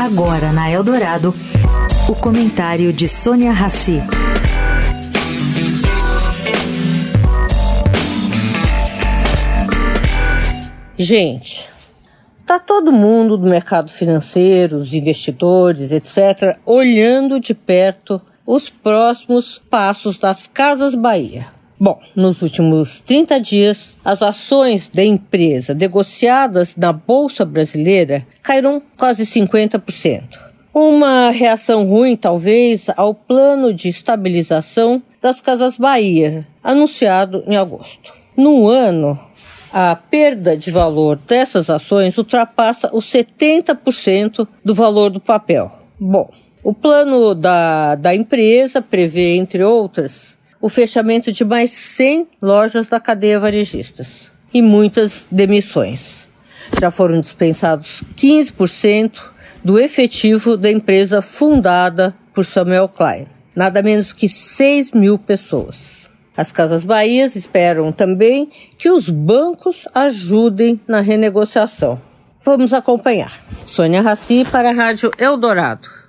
Agora na Eldorado, o comentário de Sônia Rassi. Gente, tá todo mundo do mercado financeiro, os investidores, etc., olhando de perto os próximos passos das Casas Bahia. Bom, nos últimos 30 dias, as ações da empresa negociadas na Bolsa Brasileira caíram quase 50%. Uma reação ruim, talvez, ao plano de estabilização das Casas Bahia, anunciado em agosto. No ano, a perda de valor dessas ações ultrapassa os 70% do valor do papel. Bom, o plano da, da empresa prevê, entre outras, o fechamento de mais 100 lojas da cadeia varejistas e muitas demissões. Já foram dispensados 15% do efetivo da empresa fundada por Samuel Klein, nada menos que 6 mil pessoas. As Casas Bahias esperam também que os bancos ajudem na renegociação. Vamos acompanhar. Sônia Raci para a Rádio Eldorado.